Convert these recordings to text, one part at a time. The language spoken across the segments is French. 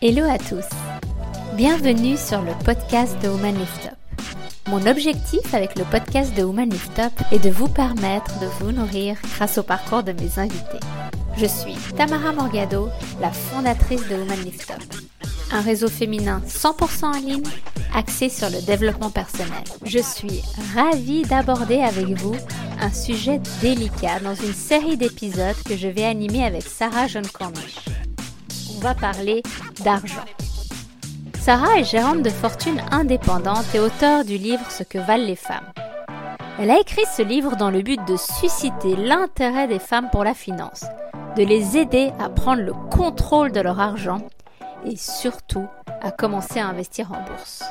Hello à tous. Bienvenue sur le podcast de Woman Lift Up. Mon objectif avec le podcast de Woman Lift Up est de vous permettre de vous nourrir grâce au parcours de mes invités. Je suis Tamara Morgado, la fondatrice de Woman Lift Up, un réseau féminin 100% en ligne axé sur le développement personnel. Je suis ravie d'aborder avec vous un sujet délicat dans une série d'épisodes que je vais animer avec Sarah John Cornish. On va parler d'argent. Sarah est gérante de fortune indépendante et auteure du livre Ce que valent les femmes. Elle a écrit ce livre dans le but de susciter l'intérêt des femmes pour la finance, de les aider à prendre le contrôle de leur argent et surtout à commencer à investir en bourse.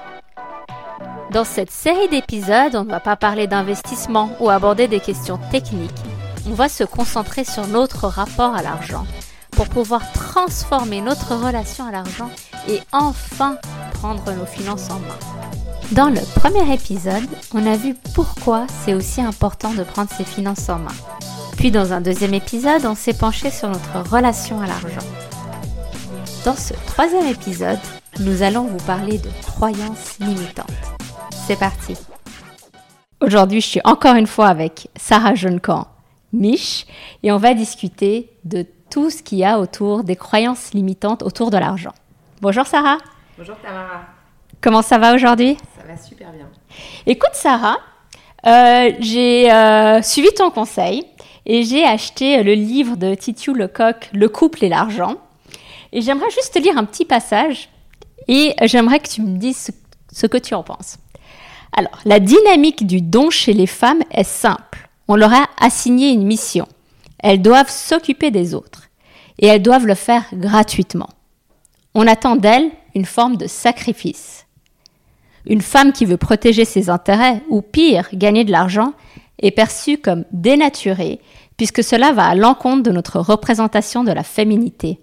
Dans cette série d'épisodes, on ne va pas parler d'investissement ou aborder des questions techniques. On va se concentrer sur notre rapport à l'argent pour pouvoir transformer notre relation à l'argent et enfin prendre nos finances en main. Dans le premier épisode, on a vu pourquoi c'est aussi important de prendre ses finances en main. Puis dans un deuxième épisode, on s'est penché sur notre relation à l'argent. Dans ce troisième épisode, nous allons vous parler de croyances limitantes. C'est parti. Aujourd'hui, je suis encore une fois avec Sarah Jeunecamp, Mich, et on va discuter de tout ce qu'il y a autour des croyances limitantes autour de l'argent. Bonjour Sarah. Bonjour Tamara. Comment ça va aujourd'hui? Ça va super bien. Écoute Sarah, euh, j'ai euh, suivi ton conseil et j'ai acheté le livre de Titu Lecoq, Le couple et l'argent. Et j'aimerais juste te lire un petit passage et j'aimerais que tu me dises ce que tu en penses. Alors, la dynamique du don chez les femmes est simple. On leur a assigné une mission. Elles doivent s'occuper des autres et elles doivent le faire gratuitement. On attend d'elles une forme de sacrifice. Une femme qui veut protéger ses intérêts ou pire, gagner de l'argent est perçue comme dénaturée puisque cela va à l'encontre de notre représentation de la féminité.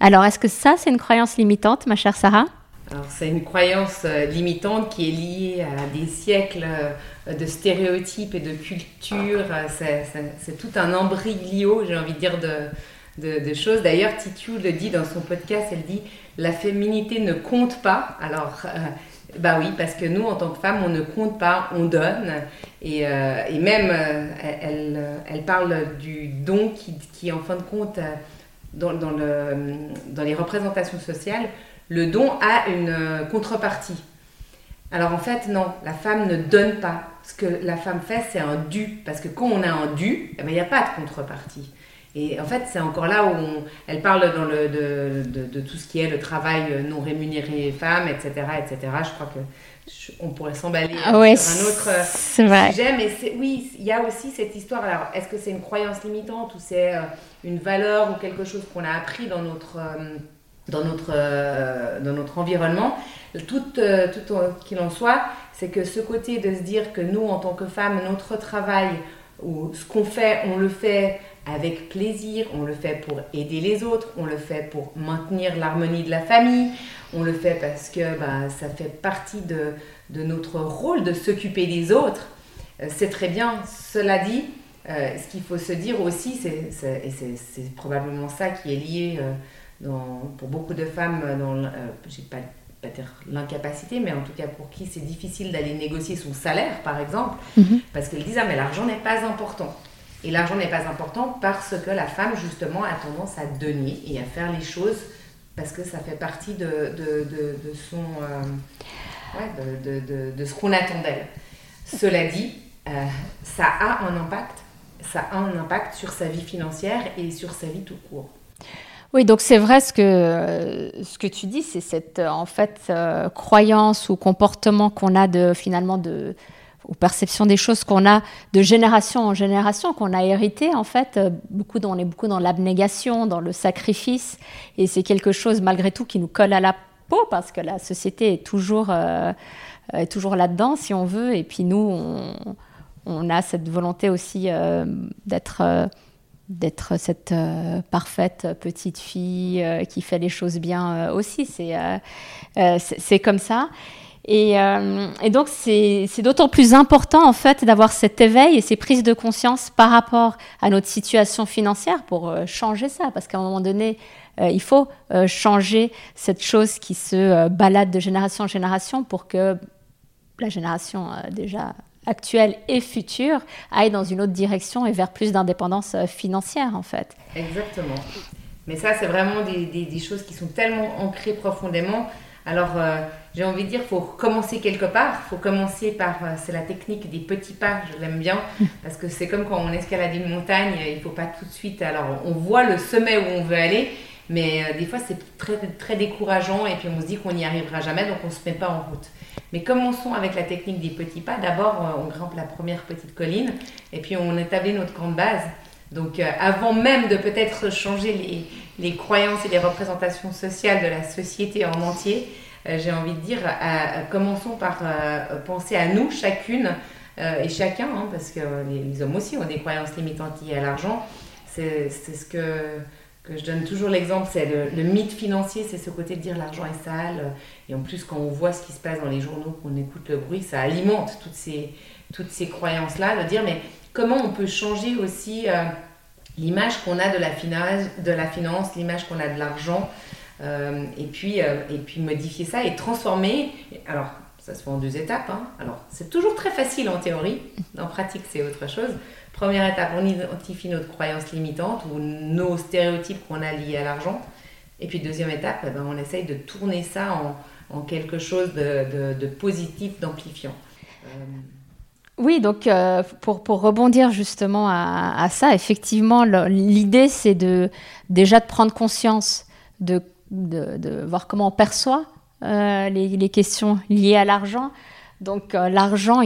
Alors, est-ce que ça, c'est une croyance limitante, ma chère Sarah? Alors, c'est une croyance euh, limitante qui est liée à des siècles euh, de stéréotypes et de cultures. C'est tout un embryoglio, j'ai envie de dire, de, choses. D'ailleurs, Titu le dit dans son podcast, elle dit la féminité ne compte pas. Alors, euh, bah oui, parce que nous, en tant que femmes, on ne compte pas, on donne. Et, même, elle, parle du don qui, qui en fin de compte, dans les représentations sociales, le don a une euh, contrepartie. Alors en fait, non, la femme ne donne pas. Ce que la femme fait, c'est un dû. Parce que quand on a un dû, eh ben, il n'y a pas de contrepartie. Et en fait, c'est encore là où elle parle dans le, de, tout ce qui est le travail non rémunéré femmes, etc., etc. Je crois que on pourrait s'emballer ah ouais, sur un autre vrai. sujet, mais oui, il y a aussi cette histoire. Alors, est-ce que c'est une croyance limitante ou c'est euh, une valeur ou quelque chose qu'on a appris dans notre euh, dans notre, euh, dans notre environnement. Tout, euh, tout qu'il en soit, c'est que ce côté de se dire que nous, en tant que femmes, notre travail ou ce qu'on fait, on le fait avec plaisir, on le fait pour aider les autres, on le fait pour maintenir l'harmonie de la famille, on le fait parce que bah, ça fait partie de, de notre rôle de s'occuper des autres. Euh, c'est très bien. Cela dit, ce qu'il faut se dire aussi, c'est, et c'est, probablement ça qui est lié pour beaucoup de femmes, dans, euh, j'ai pas, pas dire l'incapacité, mais en tout cas pour qui c'est difficile d'aller négocier son salaire, par exemple, mhm. parce qu'elles disent ah mais l'argent n'est pas important. Et l'argent n'est pas important parce que la femme justement a tendance à donner et à faire les choses parce que ça fait partie de, de, de, son euh, ouais, de, ce qu'on attend d'elle. Cela dit, euh, ça a un impact, ça a un impact sur sa vie financière et sur sa vie tout court. Oui, donc c'est vrai ce que, ce que tu dis, c'est cette en fait euh, croyance ou comportement qu'on a de finalement de ou perception des choses qu'on a de génération en génération, qu'on a hérité en fait. Euh, beaucoup, on est beaucoup dans l'abnégation, dans le sacrifice, et c'est quelque chose malgré tout qui nous colle à la peau parce que la société est toujours, euh, toujours là-dedans si on veut, et puis nous, on a cette volonté aussi d'être d'être cette euh, parfaite petite fille euh, qui fait les choses bien euh, aussi. C'est comme ça. Et, et donc, c'est d'autant plus important, en fait, d'avoir cet éveil et ces prises de conscience par rapport à notre situation financière pour changer ça. Parce qu'à un moment donné, il faut changer cette chose qui se balade de génération en génération pour que la génération déjà actuelle et future aille dans une autre direction et vers plus d'indépendance financière, en fait. Exactement. Mais ça, c'est vraiment des, des, des, choses qui sont tellement ancrées profondément. Alors, j'ai envie de dire, faut commencer quelque part. faut commencer par, euh, c'est la technique des petits pas, je l'aime bien, parce que c'est comme quand on escalade une montagne, il faut pas tout de suite. Alors, on voit le sommet où on veut aller, mais euh, des fois, c'est très, très décourageant et puis on se dit qu'on n'y arrivera jamais, donc on se met pas en route. Mais commençons avec la technique des petits pas. D'abord, euh, on grimpe la première petite colline et puis on établit notre camp de base. Donc, avant même de peut-être changer les, les croyances et les représentations sociales de la société en entier, euh, j'ai envie de dire, commençons par euh, penser à nous, chacune euh, et chacun, hein, parce que les, hommes aussi ont des croyances limitantes liées à l'argent. C'est ce que, que je donne toujours l'exemple, c'est le, mythe financier, c'est ce côté de dire l'argent est sale. Et en plus, quand on voit ce qui se passe dans les journaux, qu'on écoute le bruit, ça alimente toutes ces, toutes ces croyances-là, de dire, mais comment on peut changer aussi l'image qu'on a de la, finance, de la finance, l'image qu'on a de l'argent euh, et, puis, euh, et puis modifier ça et transformer. Alors, ça se fait en deux étapes. Hein. Alors, c'est toujours très facile en théorie. En pratique, c'est autre chose. Première étape, on identifie notre croyance limitante ou nos stéréotypes qu'on a liés à l'argent. Et puis, deuxième étape, eh ben, on essaye de tourner ça en, quelque chose de, positif, d'amplifiant. Euh, oui, donc pour, pour, rebondir justement à, ça, effectivement, l'idée c'est de déjà de prendre conscience de de, voir comment on perçoit euh, les, questions liées à l'argent. Donc euh, l'argent,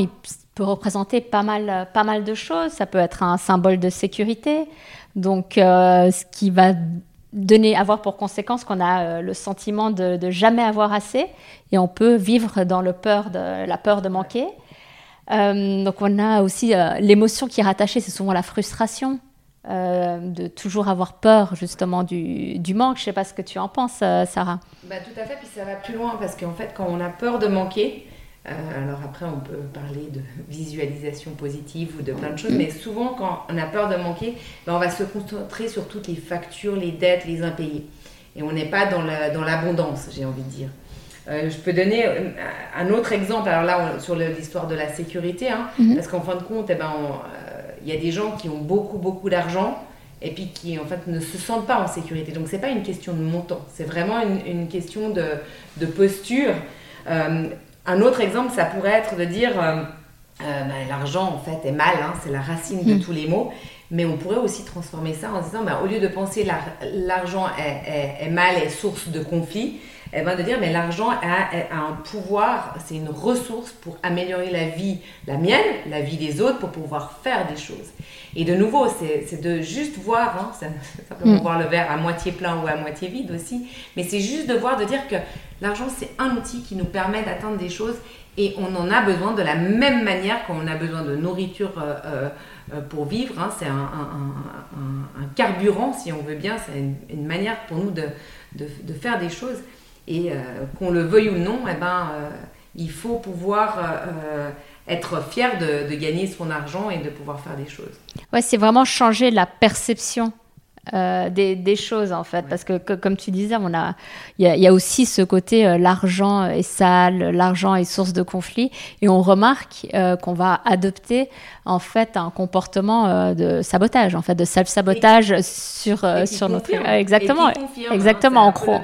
peut représenter pas mal, pas mal de choses. Ça peut être un symbole de sécurité. Donc euh, ce qui va donner, avoir pour conséquence qu'on a le sentiment de, de, jamais avoir assez et on peut vivre dans le peur de, la peur de manquer. donc on a aussi l'émotion qui est rattachée, c'est souvent la frustration. Euh, de toujours avoir peur justement du, manque. Je ne sais pas ce que tu en penses, euh, Sarah. Bah, tout à fait, puis ça va plus loin parce qu'en fait, quand on a peur de manquer, euh, alors après, on peut parler de visualisation positive ou de plein de choses, mais souvent, quand on a peur de manquer, ben, on va se concentrer sur toutes les factures, les dettes, les impayés. Et on n'est pas dans l'abondance, la, dans j'ai envie de dire. je peux donner un autre exemple, alors là, sur l'histoire de la sécurité, hein, mm-hmm. parce qu'en fin de compte, eh ben, il y a des gens qui ont beaucoup, beaucoup d'argent et puis qui en fait ne se sentent pas en sécurité. Donc c'est pas une question de montant, c'est vraiment une, question de, de posture. Euh, un autre exemple, ça pourrait être de dire euh, euh, ben, l'argent en fait est mal, hein, c'est la racine de hmm. tous les maux. Mais on pourrait aussi transformer ça en disant, ben, au lieu de penser l'argent est, est, mal, est source de conflit, eh ben, de dire mais l'argent a, un pouvoir, c'est une ressource pour améliorer la vie, la mienne, la vie des autres, pour pouvoir faire des choses. Et de nouveau, c'est de juste voir, hein, simplement mm. voir le verre à moitié plein ou à moitié vide aussi, mais c'est juste de voir, de dire que l'argent c'est un outil qui nous permet d'atteindre des choses et on en a besoin de la même manière qu'on a besoin de nourriture. Euh, euh, pour vivre. Hein. c'est un, carburant, si on veut bien, c'est une, manière pour nous de, de faire des choses. Et euh, qu'on le veuille ou non, eh ben, euh, il faut pouvoir euh, être fier de, de, gagner son argent et de pouvoir faire des choses. Ouais, c'est vraiment changer la perception euh, des, choses en fait. Parce que, comme tu disais on a il y, a aussi ce côté euh, l'argent est sale l'argent est source de conflit et on remarque euh, qu'on va adopter en fait un comportement de sabotage en fait de self sabotage sur sur notre exactement. Exactement en hein,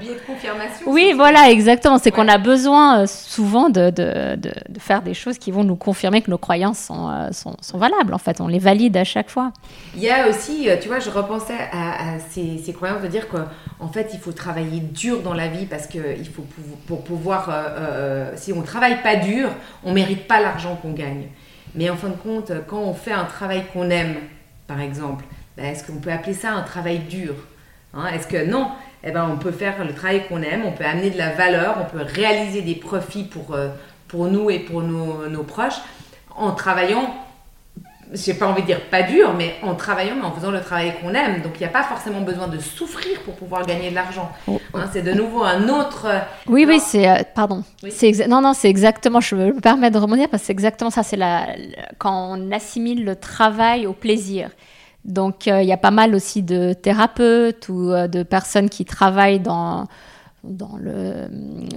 oui voilà exactement. C'est qu'on a besoin souvent de, de, de, faire des choses qui vont nous confirmer que nos croyances sont, sont, sont valables en fait. On les valide à chaque fois. Il y a aussi tu vois je repensais à à, ces, croyances de dire qu'en fait, il faut travailler dur dans la vie parce que il faut pour, pouvoir. Euh, euh, si on travaille pas dur, on mérite pas l'argent qu'on gagne. Mais en fin de compte, quand on fait un travail qu'on aime, par exemple, ben, est-ce qu'on peut appeler ça un travail dur hein? Est-ce que non? Eh ben, on peut faire le travail qu'on aime, on peut amener de la valeur, on peut réaliser des profits pour, euh, nous et pour nos proches en travaillant j'ai pas envie de dire pas dur, mais en travaillant, mais en faisant le travail qu'on aime. Donc il n'y a pas forcément besoin de souffrir pour pouvoir gagner de l'argent. Oh. Hein, c'est de nouveau un autre. Oui, oui, c'est. Euh, pardon. C'est non, non, c'est exactement. Je me permets de rebondir parce que c'est exactement ça. C'est la, quand on assimile le travail au plaisir. Donc euh, il y a pas mal aussi de thérapeutes ou euh, de personnes qui travaillent dans dans le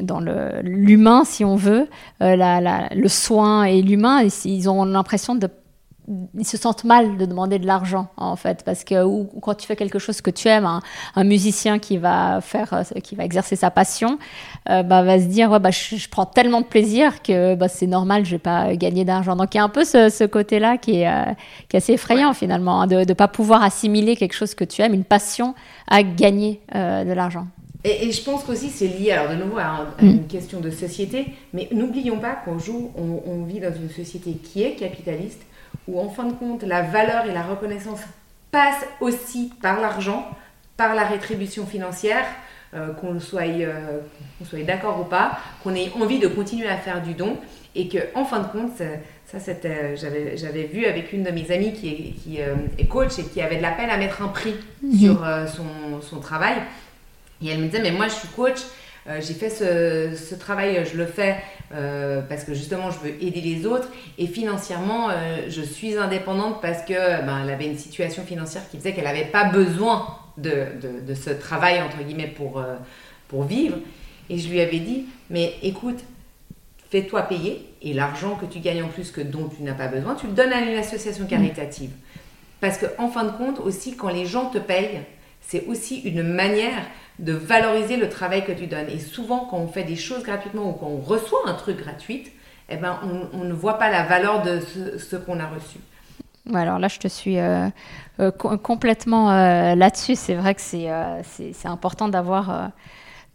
dans l'humain si on veut la, le soin et l'humain ils ont l'impression de ils se sentent mal de demander de l'argent en fait parce que ou, quand tu fais quelque chose que tu aimes un, musicien qui va faire euh, qui va exercer sa passion euh, bah, va se dire ouais, bah, je, prends tellement de plaisir que bah, c'est normal je vais pas gagner d'argent. Donc il y a un peu ce, côté là qui est, euh, qui est assez effrayant finalement hein, de ne pas pouvoir assimiler quelque chose que tu aimes une passion à gagner de l'argent et, je pense qu'aussi c'est lié alors de nouveau à, mm. une question de société mais n'oublions pas qu'on joue on vit dans une société qui est capitaliste où en fin de compte, la valeur et la reconnaissance passent aussi par l'argent, par la rétribution financière, euh, qu'on soit, euh, soit d'accord ou pas, qu'on ait envie de continuer à faire du don, et que en fin de compte, ça, c'était, j'avais, vu avec une de mes amies qui est, qui euh, est coach et qui avait de la peine à mettre un prix mhm. sur son, son, travail. Et elle me disait, mais moi je suis coach, j'ai fait ce, ce, travail, je le fais euh, parce que justement je veux aider les autres. Et financièrement euh, je suis indépendante parce que ben, elle avait une situation financière qui faisait qu'elle n'avait pas besoin de, de, ce travail entre guillemets pour, euh, pour vivre. Et je lui avais dit mais écoute fais-toi payer et l'argent que tu gagnes en plus que dont tu n'as pas besoin tu le donnes à une association mmh. caritative. Parce que en fin de compte aussi quand les gens te payent c'est aussi une manière de valoriser le travail que tu donnes. Et souvent, quand on fait des choses gratuitement ou quand on reçoit un truc gratuit, eh ben, on, ne voit pas la valeur de ce, qu'on a reçu. alors là, je te suis euh, euh, complètement euh, là-dessus. C'est vrai que c'est important d'avoir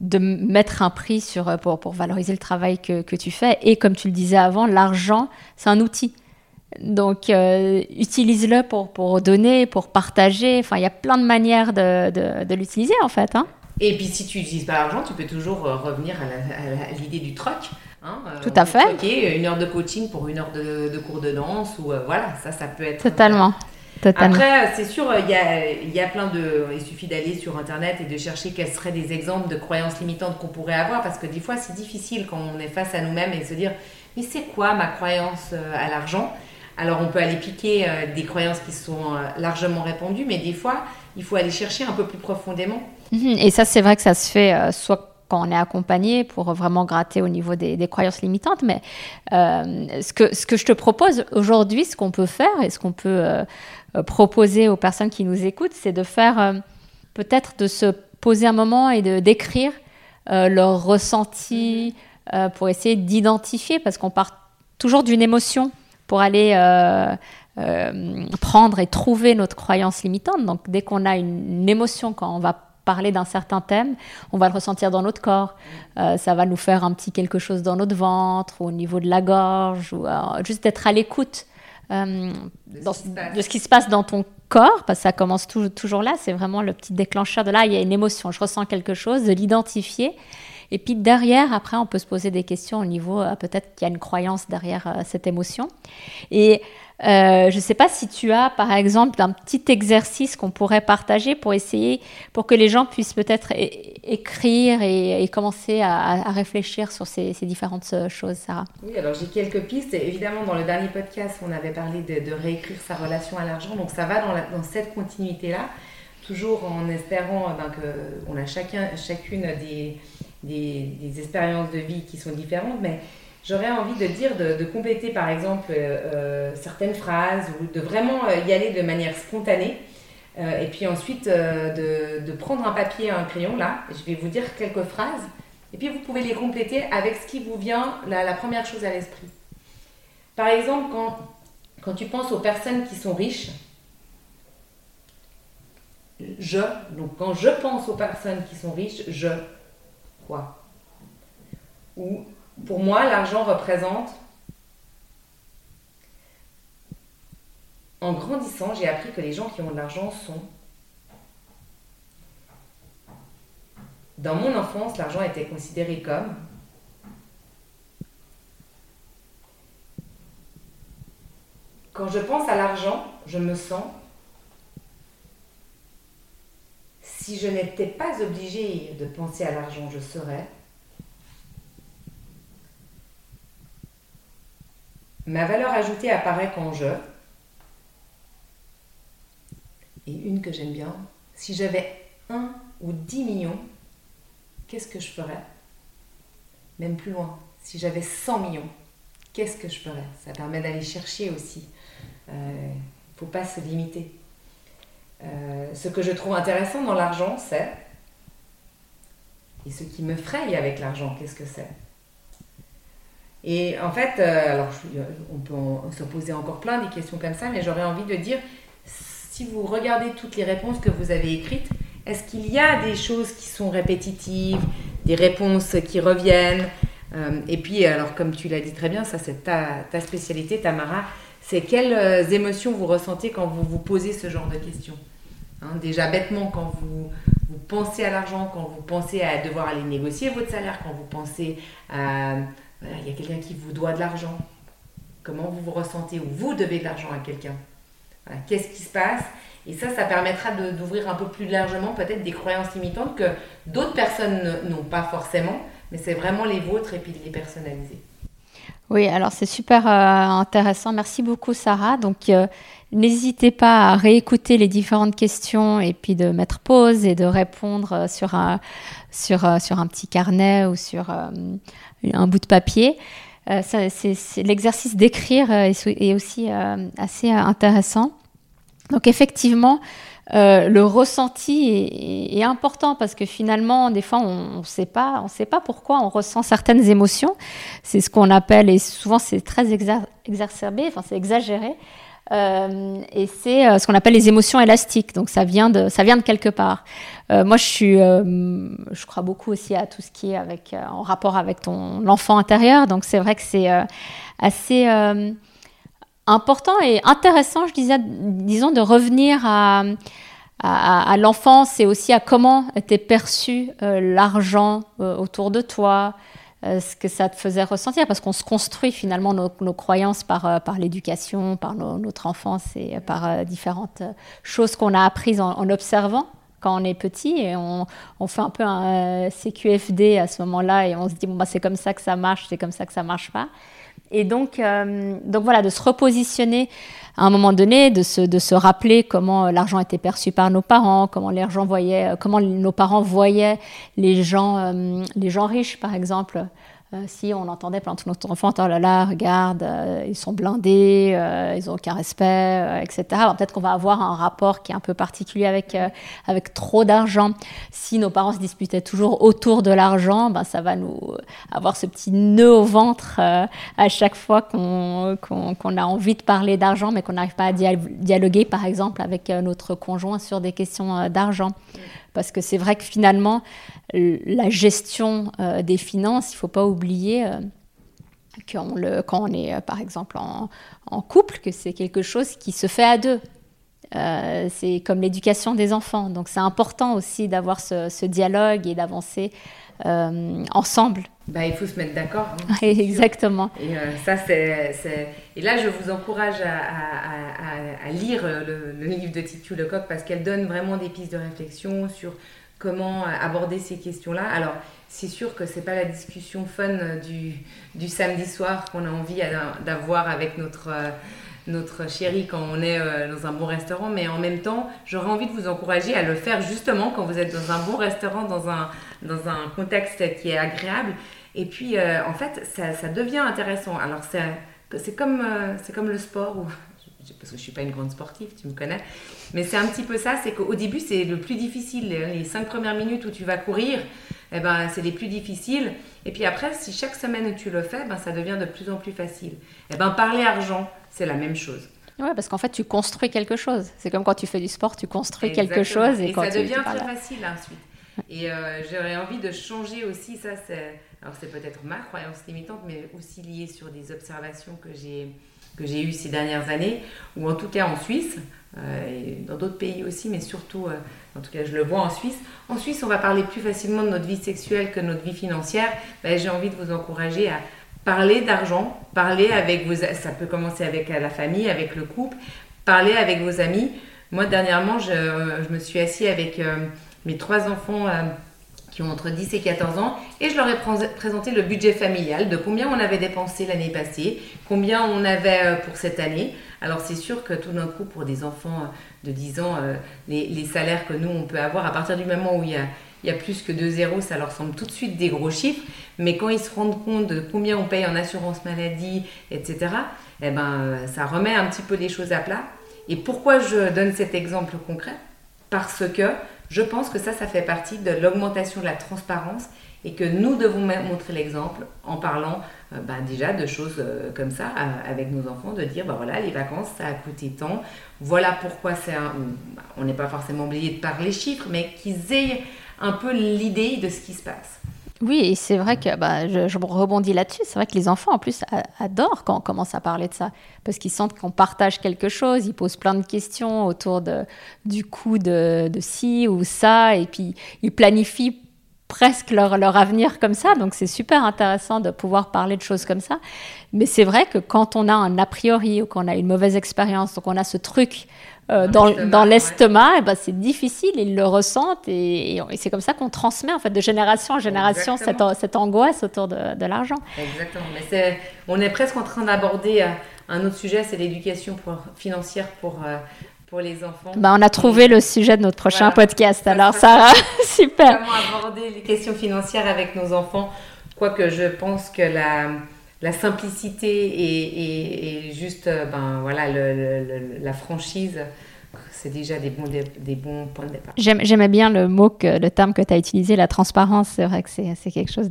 de mettre un prix sur, pour, pour valoriser le travail que, que, tu fais. Et comme tu le disais avant, l'argent, c'est un outil. Donc, utilise-le pour, pour donner, pour partager. Enfin, il y a plein de manières de, de, de l'utiliser, en fait. Hein. Et puis si tu n'utilises pas l'argent, tu peux toujours euh, revenir à l'idée du troc. Hein, euh, Tout à fait. Troquer une heure de coaching pour une heure de, cours de danse ou euh, voilà, ça, ça peut être. Totalement. Totalement. Après, c'est sûr, il y a, y a, plein de. Il suffit d'aller sur Internet et de chercher quels seraient des exemples de croyances limitantes qu'on pourrait avoir parce que des fois, c'est difficile quand on est face à nous-mêmes et se dire Mais c'est quoi ma croyance à l'argent? Alors, on peut aller piquer des croyances qui sont largement répandues, mais des fois, il faut aller chercher un peu plus profondément. Mhm. Et ça, c'est vrai que ça se fait euh, soit quand on est accompagné pour vraiment gratter au niveau des, croyances limitantes. Mais euh, ce, que, ce que je te propose aujourd'hui, ce qu'on peut faire et ce qu'on peut euh, proposer aux personnes qui nous écoutent, c'est de faire peut-être de se poser un moment et de d'écrire leur ressenti pour essayer d'identifier, parce qu'on part toujours d'une émotion pour aller prendre et trouver notre croyance limitante. Donc dès qu'on a une émotion, quand on va parler d'un certain thème, on va le ressentir dans notre corps. Euh, ça va nous faire un petit quelque chose dans notre ventre, au niveau de la gorge, ou euh, juste d'être à l'écoute euh, de, ce qui se passe dans ton corps, parce que ça commence toujours là, c'est vraiment le petit déclencheur de là, il y a une émotion, je ressens quelque chose, de l'identifier. Et puis derrière, après, on peut se poser des questions au niveau, peut-être qu'il y a une croyance derrière cette émotion. Et euh, je ne sais pas si tu as, par exemple, un petit exercice qu'on pourrait partager pour essayer, pour que les gens puissent peut-être écrire et, commencer à, réfléchir sur ces, différentes euh, choses, Sarah. Oui, alors j'ai quelques pistes. Évidemment, dans le dernier podcast, on avait parlé de, réécrire sa relation à l'argent. Donc ça va dans, cette continuité-là, toujours en espérant ben, qu'on a chacun, chacune des, des expériences de vie qui sont différentes. Mais j'aurais envie de dire de, compléter par exemple euh, euh, certaines phrases ou de vraiment euh, y aller de manière spontanée. et puis ensuite de, prendre un papier et un crayon là, je vais vous dire quelques phrases et puis vous pouvez les compléter avec ce qui vous vient la, première chose à l'esprit. Par exemple, quand, quand tu penses aux personnes qui sont riches, je, donc quand je pense aux personnes qui sont riches, je, quoi Ou pour moi, l'argent représente... En grandissant, j'ai appris que les gens qui ont de l'argent sont... Dans mon enfance, l'argent était considéré comme... quand je pense à l'argent, je me sens, si je n'étais pas obligée de penser à l'argent, je serais. Ma valeur ajoutée apparaît quand je. Et une que j'aime bien, si j'avais un ou dix millions, qu'est-ce que je ferais? Même plus loin, si j'avais 100 millions, qu'est-ce que je ferais? Ça permet d'aller chercher aussi. Il euh, ne faut pas se limiter. Euh, ce que je trouve intéressant dans l'argent, c'est... Et ce qui me fraye avec l'argent, qu'est-ce que c'est? Et en fait, euh, alors on peut se poser encore plein de questions comme ça, mais j'aurais envie de dire, si vous regardez toutes les réponses que vous avez écrites, est-ce qu'il y a des choses qui sont répétitives, des réponses qui reviennent? Et puis, alors comme tu l'as dit très bien, ça c'est ta, spécialité, Tamara, c'est quelles euh, émotions vous ressentez quand vous vous posez ce genre de questions? Hein, déjà bêtement, quand vous, pensez à l'argent, quand vous pensez à devoir aller négocier votre salaire, quand vous pensez à... il y a quelqu'un qui vous doit de l'argent. Comment vous vous ressentez ou vous devez de l'argent à quelqu'un? Qu'est-ce qui se passe? Et ça, ça permettra d'ouvrir un peu plus largement peut-être des croyances limitantes que d'autres personnes n'ont pas forcément, mais c'est vraiment les vôtres et puis de les personnaliser. Oui, alors c'est super euh, intéressant. Merci beaucoup, Sarah. Donc, euh, n'hésitez pas à réécouter les différentes questions et puis de mettre pause et de répondre euh, sur un, sur, sur un petit carnet ou sur un bout de papier. l'exercice d'écrire est, aussi assez intéressant. Donc, effectivement, euh, le ressenti est, important parce que finalement, des fois, on ne sait pas, on sait pas pourquoi on ressent certaines émotions. C'est ce qu'on appelle, et souvent c'est très exacerbé, enfin c'est exagéré. Euh, et c'est euh, ce qu'on appelle les émotions élastiques. Donc ça vient de, ça vient de quelque part. moi, je crois beaucoup aussi à tout ce qui est avec, en rapport avec ton enfant intérieur. Donc c'est vrai que c'est assez important et intéressant, je disais, disons, de revenir à, l'enfance et aussi à comment était perçu euh, l'argent euh, autour de toi, euh, ce que ça te faisait ressentir, parce qu'on se construit finalement nos, croyances par, l'éducation, par notre enfance et par différentes choses qu'on a apprises en, observant quand on est petit et on, on, fait un peu un CQFD à ce moment-là et on se dit bon bah c'est comme ça que ça marche, c'est comme ça que ça marche pas. Et donc, euh, donc voilà, de se repositionner à un moment donné, de se, de se rappeler comment l'argent était perçu par nos parents, comment les gens voyaient, comment nos parents voyaient les gens, euh, les gens riches, par exemple. Euh, si on entendait pendant tout notre enfant, oh là là, regarde, euh, ils sont blindés, euh, ils n'ont aucun respect, etc. Peut-être qu'on va avoir un rapport qui est un peu particulier avec, avec trop d'argent. Si nos parents se disputaient toujours autour de l'argent, ben, ça va nous avoir ce petit nœud au ventre à chaque fois qu'on a envie de parler d'argent, mais qu'on n'arrive pas à dialoguer, par exemple, avec notre conjoint sur des questions d'argent. Parce que c'est vrai que finalement, la gestion euh, des finances, il ne faut pas oublier euh, quand on est, euh, par exemple, en, couple, que c'est quelque chose qui se fait à deux. c'est comme l'éducation des enfants. Donc c'est important aussi d'avoir ce, dialogue et d'avancer ensemble. Bah, il faut se mettre d'accord. Hein, Exactement. Et, ça, c'est, et là, je vous encourage à, lire le, le, livre de Titu Lecoq parce qu'elle donne vraiment des pistes de réflexion sur comment aborder ces questions-là. Alors, c'est sûr que c'est pas la discussion fun du, du samedi soir qu'on a envie d'avoir avec notre, euh, notre chéri quand on est euh, dans un bon restaurant, mais en même temps, j'aurais envie de vous encourager à le faire justement quand vous êtes dans un bon restaurant, dans un, dans un contexte qui est agréable. Et puis, euh, en fait, ça, ça, devient intéressant. Alors, c'est comme, c'est comme le sport parce que je suis pas une grande sportive, tu me connais. Mais c'est un petit peu ça, c'est qu'au début, c'est le plus difficile. Les cinq premières minutes où tu vas courir, eh ben, c'est les plus difficiles. Et puis après, si chaque semaine tu le fais, ben, ça devient de plus en plus facile. Eh ben, parler argent, c'est la même chose. Oui, parce qu'en fait, tu construis quelque chose. C'est comme quand tu fais du sport, tu construis quelque chose. Et, ça devient très facile ensuite. Et euh, j'aurais envie de changer aussi, ça c'est, alors c'est peut-être ma croyance limitante, mais aussi lié sur des observations que j'ai que j'ai eu ces dernières années, ou en tout cas en Suisse, euh, et dans d'autres pays aussi, mais surtout, euh, en tout cas je le vois en Suisse. En Suisse, on va parler plus facilement de notre vie sexuelle que de notre vie financière. Ben, j'ai envie de vous encourager à parler d'argent, parler avec vos, ça peut commencer avec la famille, avec le couple, parler avec vos amis. Moi, dernièrement, je, me suis assis avec mes trois enfants euh, qui ont entre 10 et 14 ans et je leur ai présenté le budget familial de combien on avait dépensé l'année passée, combien on avait euh, pour cette année. Alors c'est sûr que tout d'un coup, pour des enfants de 10 ans, les, les, salaires que nous, on peut avoir, à partir du moment où il y a, il y a plus que deux zéros, ça leur semble tout de suite des gros chiffres. Mais quand ils se rendent compte de combien on paye en assurance maladie, etc., eh ben, ça remet un petit peu les choses à plat. Et pourquoi je donne cet exemple concret? Parce que je pense que ça, ça fait partie de l'augmentation de la transparence et que nous devons montrer l'exemple en parlant euh, bah, déjà de choses euh, comme ça euh, avec nos enfants, de dire bah, voilà, les vacances, ça a coûté tant, voilà pourquoi c'est un. On n'est pas forcément obligé de parler chiffres, mais qu'ils aient un peu l'idée de ce qui se passe. Oui, et c'est vrai que bah, je, rebondis là-dessus. C'est vrai que les enfants, en plus, adorent quand on commence à parler de ça. Parce qu'ils sentent qu'on partage quelque chose. Ils posent plein de questions autour du de, de ci ou ça. Et puis, ils planifient presque leur, leur avenir comme ça. Donc, c'est super intéressant de pouvoir parler de choses comme ça. Mais c'est vrai que quand on a un a priori ou qu'on a une mauvaise expérience, donc on a ce truc euh, dans, l'estomac, eh ben, c'est difficile, ils le ressentent et, c'est comme ça qu'on transmet en fait de génération en génération cette, cette, angoisse autour de, de l'argent. Exactement, mais on est presque en train d'aborder euh, un autre sujet, c'est l'éducation financière pour, euh, pour les enfants. Ben, on a trouvé le sujet de notre prochain podcast, alors Sarah, super. Comment aborder les questions financières avec nos enfants, quoique je pense que la la simplicité et, juste euh, ben, voilà, la franchise, c'est déjà des bons, des, bons points de départ. J'aimais bien le mot, que, le terme que tu as utilisé, la transparence. C'est vrai que c'est quelque chose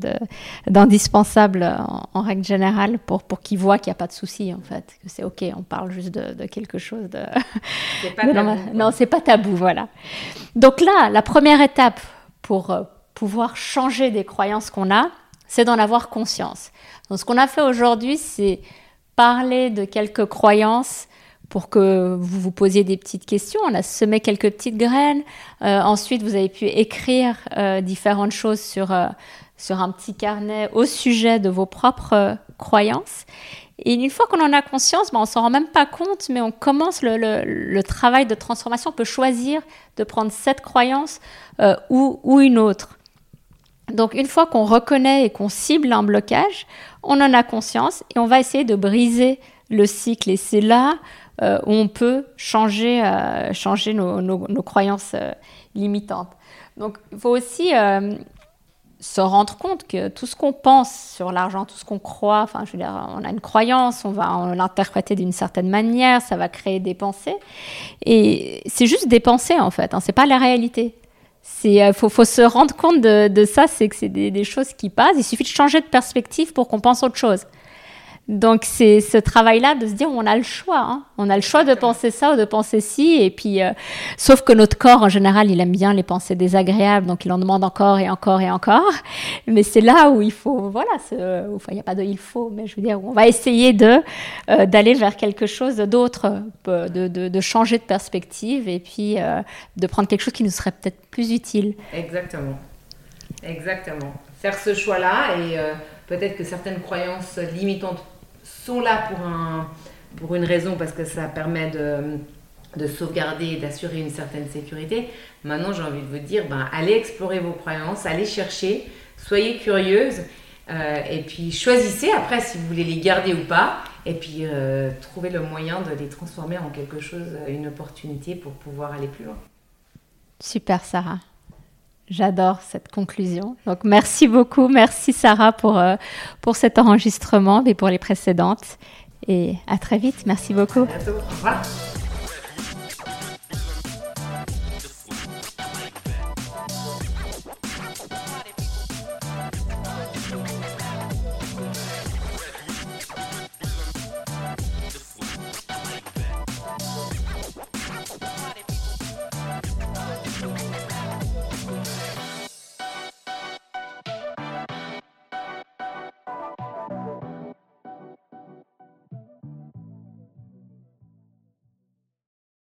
d'indispensable en, règle générale pour, pour qu'ils voient qu'il n'y a pas de souci, en fait. Que c'est OK, on parle juste de, quelque chose de. Pas tabou. Non, c'est pas tabou, voilà. Donc là, la première étape pour euh, pouvoir changer des croyances qu'on a, c'est d'en avoir conscience. Donc ce qu'on a fait aujourd'hui, c'est parler de quelques croyances pour que vous vous posiez des petites questions. On a semé quelques petites graines. Euh, ensuite, vous avez pu écrire euh, différentes choses sur, euh, sur un petit carnet au sujet de vos propres croyances. Et une fois qu'on en a conscience, ben, on s'en rend même pas compte, mais on commence le, le, travail de transformation. On peut choisir de prendre cette croyance ou, ou une autre. Donc une fois qu'on reconnaît et qu'on cible un blocage, on en a conscience et on va essayer de briser le cycle. Et c'est là euh, où on peut changer, euh, nos, croyances euh, limitantes. Donc il faut aussi se rendre compte que tout ce qu'on pense sur l'argent, tout ce qu'on croit, enfin je veux dire, on a une croyance, on va l'interpréter d'une certaine manière, ça va créer des pensées. Et c'est juste des pensées en fait, hein, c'est pas la réalité. Il euh, faut, se rendre compte de, de ça, c'est que c'est des, des, choses qui passent. Il suffit de changer de perspective pour qu'on pense autre chose. Donc c'est ce travail-là de se dire on a le choix, hein. on a le choix de penser ça ou de penser ci, et puis euh, sauf que notre corps en général il aime bien les pensées désagréables, donc il en demande encore et encore et encore. Mais c'est là où il faut, voilà, enfin il n'y a pas de il faut, mais je veux dire on va essayer de euh, d'aller vers quelque chose d'autre, euh, de, de, de, changer de perspective et puis de prendre quelque chose qui nous serait peut-être plus utile. Exactement, exactement. Faire ce choix-là et peut-être que certaines croyances limitantes sont là pour, un, pour une raison, parce que ça permet de, de sauvegarder et d'assurer une certaine sécurité. Maintenant, j'ai envie de vous dire, ben, allez explorer vos croyances, allez chercher, soyez curieuse, euh, et puis choisissez après si vous voulez les garder ou pas, et puis euh, trouvez le moyen de les transformer en quelque chose, une opportunité pour pouvoir aller plus loin. Super, Sarah. J'adore cette conclusion. Donc merci beaucoup, merci Sarah pour, euh, pour cet enregistrement et pour les précédentes. Et à très vite, merci beaucoup. À bientôt. Au revoir.